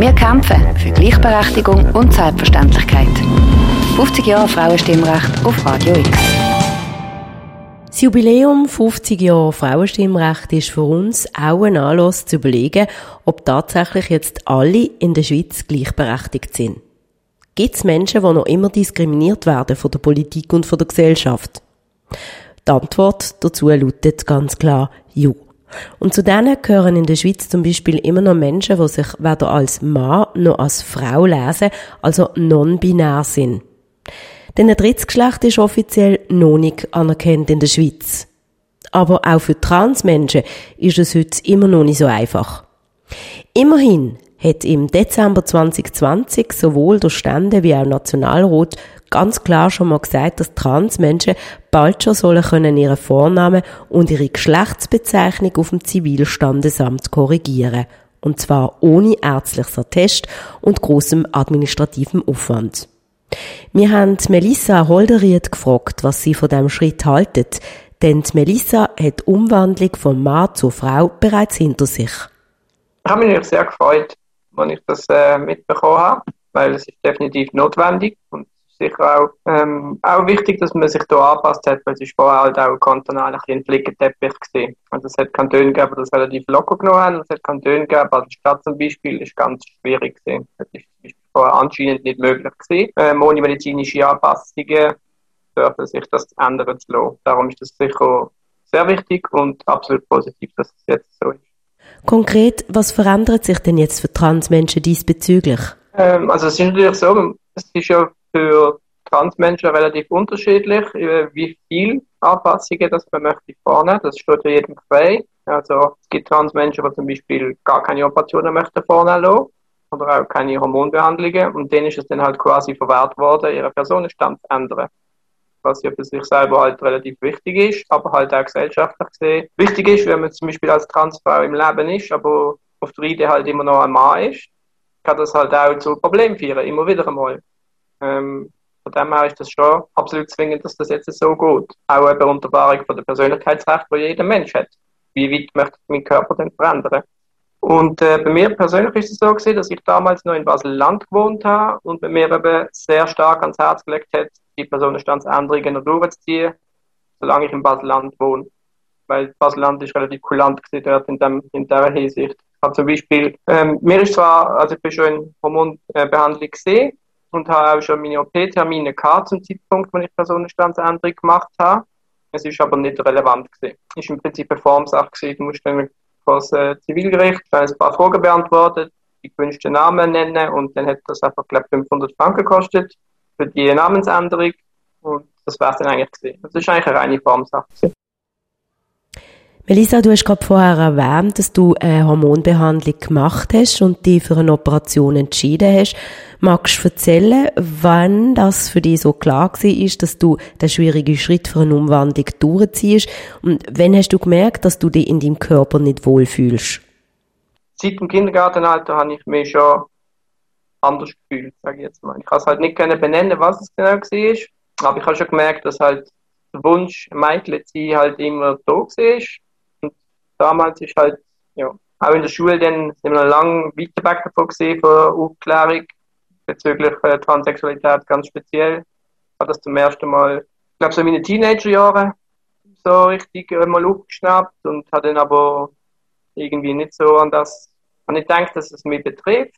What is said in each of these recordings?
Wir kämpfen für Gleichberechtigung und Selbstverständlichkeit. 50 Jahre Frauenstimmrecht auf Radio X. Das Jubiläum 50 Jahre Frauenstimmrecht ist für uns auch ein Anlass zu überlegen, ob tatsächlich jetzt alle in der Schweiz gleichberechtigt sind. Gibt es Menschen, die noch immer diskriminiert werden von der Politik und von der Gesellschaft? Die Antwort dazu lautet ganz klar Ja. Und zu denen gehören in der Schweiz zum Beispiel immer noch Menschen, die sich weder als Mann noch als Frau lesen, also non-binär sind. Denn ein Drittgeschlecht ist offiziell noch nicht anerkannt in der Schweiz. Aber auch für Transmenschen ist es heute immer noch nicht so einfach. Immerhin hat im Dezember 2020 sowohl der Stände wie auch Nationalrat ganz klar schon mal gesagt, dass Transmenschen bald schon sollen können ihre Vornamen und ihre Geschlechtsbezeichnung auf dem Zivilstandesamt korrigieren. Und zwar ohne ärztliches Attest und großem administrativem Aufwand. Wir haben Melissa Holderiet gefragt, was sie von dem Schritt haltet, denn Melissa hat die Umwandlung von Mann zur Frau bereits hinter sich. Ich habe mich sehr gefreut, als ich das äh, mitbekommen habe, weil es ist definitiv notwendig und sicher auch, ähm, auch wichtig, dass man sich da angepasst hat, weil es ist vorher halt auch kantonal ein, Flickenteppich gesehen. Also es hat Kantone gegeben, die das relativ locker genommen haben, es hat Kantone gegeben, also die Stadt zum Beispiel ist ganz schwierig gesehen. Das ist vorher anscheinend nicht möglich gewesen. Ähm, ohne medizinische Anpassungen dürfen sich das ändern zu lassen. Darum ist das sicher sehr wichtig und absolut positiv, dass es jetzt so ist. Konkret, was verändert sich denn jetzt für Transmenschen diesbezüglich? Ähm, also es ist natürlich so, es ist ja für Transmenschen relativ unterschiedlich, wie viel Anpassungen das man möchte vornehmen. Das steht ja jedem frei. Also es gibt Transmenschen, die zum Beispiel gar keine Operationen möchten vornehmen lassen oder auch keine Hormonbehandlungen und denen ist es dann halt quasi verwehrt worden, ihren Personenstand zu ändern. Was ja für sich selber halt relativ wichtig ist, aber halt auch gesellschaftlich gesehen wichtig ist, wenn man zum Beispiel als Transfrau im Leben ist, aber auf der Idee halt immer noch ein Mann ist, kann das halt auch zu Problemen führen, immer wieder einmal. Ähm, von dem her ist das schon absolut zwingend, dass das jetzt so geht. Auch eben unter Wahrung von der Persönlichkeitsrecht, die jeder Mensch hat. Wie weit möchte ich meinen Körper denn verändern? Und äh, bei mir persönlich ist es so gewesen, dass ich damals noch in Basel-Land gewohnt habe und bei mir eben sehr stark ans Herz gelegt hat, die Personenstandsänderungen durchzuziehen, solange ich in Basel-Land wohne. Weil Basel-Land ist relativ kulant gewesen dort in, dem, in dieser Hinsicht. Ich habe zum Beispiel, ähm, mir ist zwar, also ich bin schon in Hormonbehandlung gesehen, und habe auch schon meine OP-Termine gehabt zum Zeitpunkt, wo ich Personenstandsänderung gemacht habe. Es ist aber nicht relevant gewesen. Es ist im Prinzip eine Formsache gewesen. Du musst dann vor das äh, Zivilgericht ein paar Fragen beantwortet, die gewünschten Namen nennen und dann hat das einfach, glaube 500 Franken gekostet für die Namensänderung und das wäre dann eigentlich gewesen. Das ist eigentlich eine reine Formsache. Melissa, du hast gerade vorher erwähnt, dass du eine Hormonbehandlung gemacht hast und dich für eine Operation entschieden hast. Magst du erzählen, wann das für dich so klar war, dass du den schwierigen Schritt für eine Umwandlung durchziehst? Und wann hast du gemerkt, dass du dich in deinem Körper nicht wohlfühlst? Seit dem Kindergartenalter habe ich mich schon anders gefühlt, sage ich jetzt mal. Ich kann es halt nicht benennen, was es genau war, aber ich habe schon gemerkt, dass halt der Wunsch, Mädchen zu sein, halt immer da war damals ist halt, ja, auch in der Schule dann sind wir lang weiter weg davon gesehen, von Aufklärung bezüglich äh, Transsexualität ganz speziell. Ich habe das zum ersten Mal, ich glaube, so in meinen Teenagerjahren so richtig mal aufgeschnappt und habe dann aber irgendwie nicht so an das, an ich gedacht, dass es mich betrifft.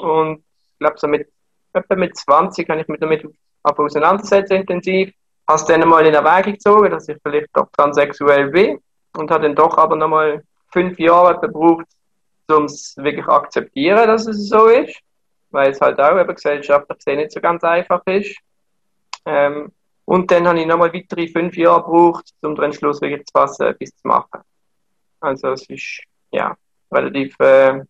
Und ich glaube, so mit, etwa mit 20 habe ich mich damit auseinandersetzen intensiv. Habe es dann mal in Erwägung gezogen, dass ich vielleicht doch transsexuell bin und hat dann doch aber nochmal fünf Jahre gebraucht, um es wirklich akzeptieren, dass es so ist, weil es halt auch eben gesellschaftlich gesehen nicht so ganz einfach ist. Ähm, und dann habe ich nochmal weitere fünf Jahre gebraucht, um den Entschluss wirklich zu fassen, etwas zu machen. Also es ist ja relativ äh,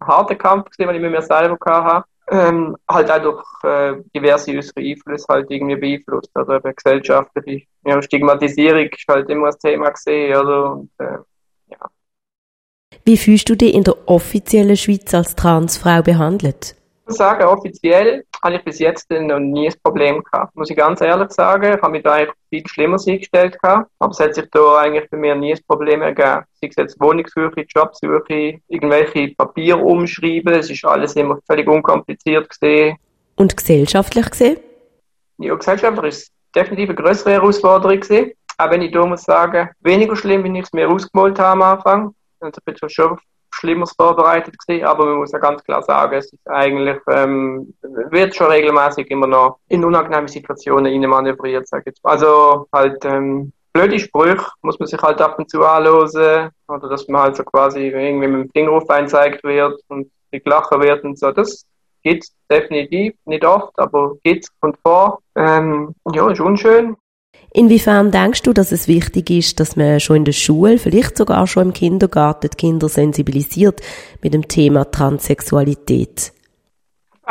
harter Kampf gewesen, den ich mit mir selber hatte ähm, halt auch durch äh, diverse äußere Einflüsse halt irgendwie beeinflusst oder eben gesellschaftliche ja, Stigmatisierung ist halt immer ein Thema gesehen oder und, äh, ja. Wie fühlst du dich in der offiziellen Schweiz als Transfrau behandelt? Ich muss sagen, offiziell habe ich bis jetzt noch nie ein Problem gehabt. Muss ich ganz ehrlich sagen. Ich habe mich da eigentlich viel schlimmer eingestellt gehabt. Aber es hat sich da eigentlich bei mir nie ein Problem ergeben. Sei es jetzt Wohnungssuche, Jobsuche, irgendwelche Papiere umschreiben. Es ist alles immer völlig unkompliziert gesehen. Und gesellschaftlich gesehen? Ja, gesellschaftlich ist es definitiv eine größere Herausforderung gewesen. Auch wenn ich da muss sagen, weniger schlimm, wie ich es mir ausgemalt habe am Anfang. Also ich bin schon Schlimmeres vorbereitet gewesen, aber man muss ja ganz klar sagen, es ist eigentlich, ähm, wird schon regelmäßig immer noch in unangenehme Situationen rein manövriert, sag ich jetzt. Also halt, ähm, blöde Sprüche muss man sich halt ab und zu anhören, oder dass man halt so quasi irgendwie mit dem Finger einzeigt wird und gelachen wird und so. Das geht's definitiv, nicht oft, aber geht's von vor. Ähm, ja, ist unschön. Inwiefern denkst du, dass es wichtig ist, dass man schon in der Schule, vielleicht sogar schon im Kindergarten, die Kinder sensibilisiert mit dem Thema Transsexualität?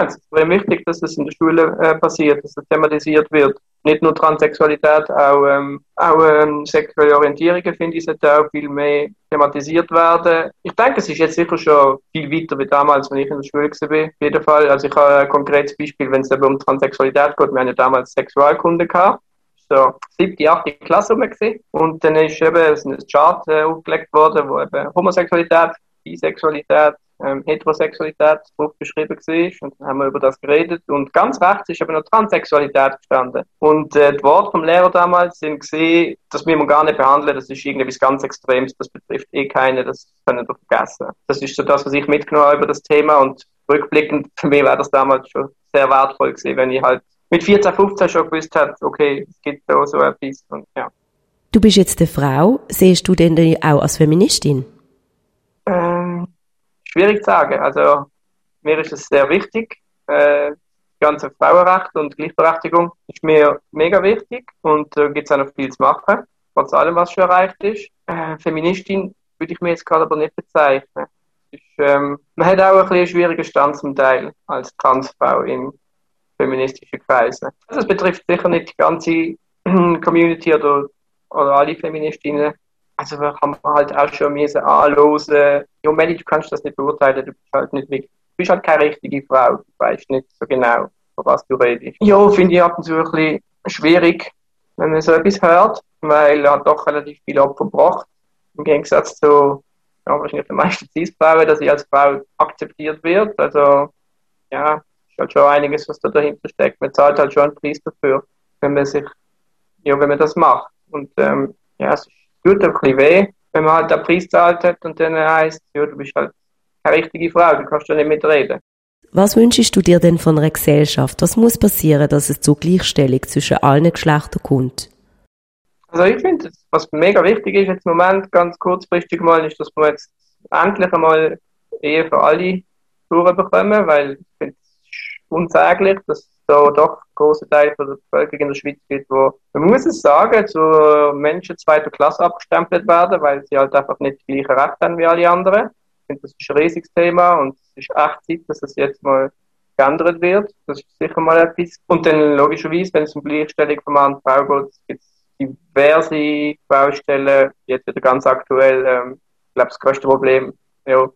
es ist sehr wichtig, dass es in der Schule äh, passiert, dass es thematisiert wird. Nicht nur Transsexualität, auch, ähm, auch ähm, sexuelle Orientierungen, finde ich, sollte auch viel mehr thematisiert werden. Ich denke, es ist jetzt sicher schon viel weiter wie damals, wenn ich in der Schule war. Auf jeden Fall. Also ich habe ein konkretes Beispiel, wenn es um Transsexualität geht. Wir haben ja damals Sexualkunde gehabt so siebte, achte Klasse rum und dann ist eben ein Chart äh, aufgelegt worden, wo eben Homosexualität, Bisexualität, ähm, Heterosexualität drauf beschrieben war. Und dann haben wir über das geredet. Und ganz rechts ist eben noch Transsexualität gestanden. Und äh, die Worte vom Lehrer damals sind gesehen, das müssen wir gar nicht behandeln, das ist irgendwie was ganz Extremes, das betrifft eh keine, das können wir vergessen. Das ist so das, was ich mitgenommen habe über das Thema. Und rückblickend für mich war das damals schon sehr wertvoll gewesen, wenn ich halt mit 14, 15 schon gewusst hat, okay, es gibt da so etwas. Und, ja. Du bist jetzt eine Frau. Siehst du denn auch als Feministin? Ähm, schwierig zu sagen. Also, mir ist es sehr wichtig. Äh, die ganze Frauenrecht und Gleichberechtigung ist mir mega wichtig und da äh, gibt es auch noch viel zu machen, trotz allem, was schon erreicht ist. Äh, Feministin würde ich mir jetzt gerade aber nicht bezeichnen. Ist, ähm, man hat auch ein bisschen einen schwierigen Stand zum Teil als Transfrau im feministische Kreise. Das betrifft sicher nicht die ganze Community oder, oder alle Feministinnen. Also wir haben halt auch schon müssen anhören, ja Melli, du kannst das nicht beurteilen, du bist halt nicht wirklich, du bist halt keine richtige Frau, du weißt nicht so genau, von was du redest. Ja, finde ich ab und zu ein bisschen schwierig, wenn man so etwas hört, weil er hat doch relativ viel Opfer gebracht, im Gegensatz zu ja, wahrscheinlich den meisten Cis-Frauen, dass sie als Frau akzeptiert wird. Also ja, halt schon einiges, was da dahinter steckt. Man zahlt halt schon einen Preis dafür, wenn man sich, ja, wenn man das macht. Und ähm, ja, es tut ein bisschen weh, wenn man halt den Preis zahlt hat und dann heißt, ja, du bist halt keine richtige Frau, du kannst ja nicht mitreden. Was wünschst du dir denn von einer Gesellschaft? Was muss passieren, dass es zur Gleichstellung zwischen allen Geschlechtern kommt? Also ich finde, was mega wichtig ist jetzt im Moment, ganz kurzfristig mal, ist, dass wir jetzt endlich einmal Ehe für alle durchbekommen, weil ich finde, unsäglich, dass da doch große Teil von der Bevölkerung in der Schweiz gibt, wo, man muss es sagen, zu Menschen zweiter Klasse abgestempelt werden, weil sie halt einfach nicht die gleichen Rechte haben wie alle anderen. Ich finde, das ist ein riesiges Thema und es ist echt Zeit, dass es jetzt mal geändert wird. Das ist sicher mal etwas. Und dann logischerweise, wenn es um Gleichstellung von Mann und Frau geht, gibt es diverse Baustellen, jetzt wieder ganz aktuell, ähm, ich glaube, das größte Problem, ja,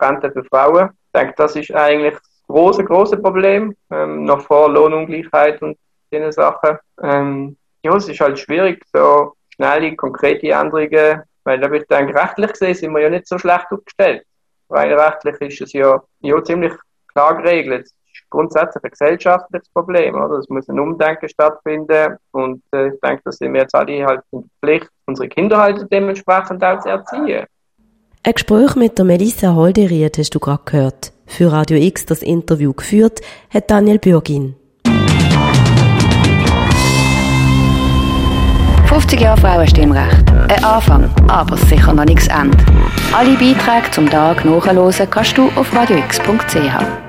Rente für Frauen. Ich denke, das ist eigentlich große, große Problem, ähm, noch vor Lohnungleichheit und diese Sachen. Ähm, ja, es ist halt schwierig, so schnelle, konkrete Änderungen, weil ich denke, rechtlich gesehen sind wir ja nicht so schlecht aufgestellt. Weil rechtlich ist es ja, ja ziemlich klar geregelt. Es ist grundsätzlich ein gesellschaftliches Problem, oder? Es muss ein Umdenken stattfinden und äh, ich denke, da sind wir jetzt alle halt in der Pflicht, unsere Kinder halt dementsprechend auch zu erziehen. Ein Gespräch mit der Melissa Holderiet hast du gerade gehört. Für Radio X das Interview geführt hat Daniel Bürgin. 50 Jahre Frauenstimmrecht. Ein Anfang, aber sicher noch nichts Ende. Alle Beiträge zum Tag nachhören kannst du auf radiox.ch.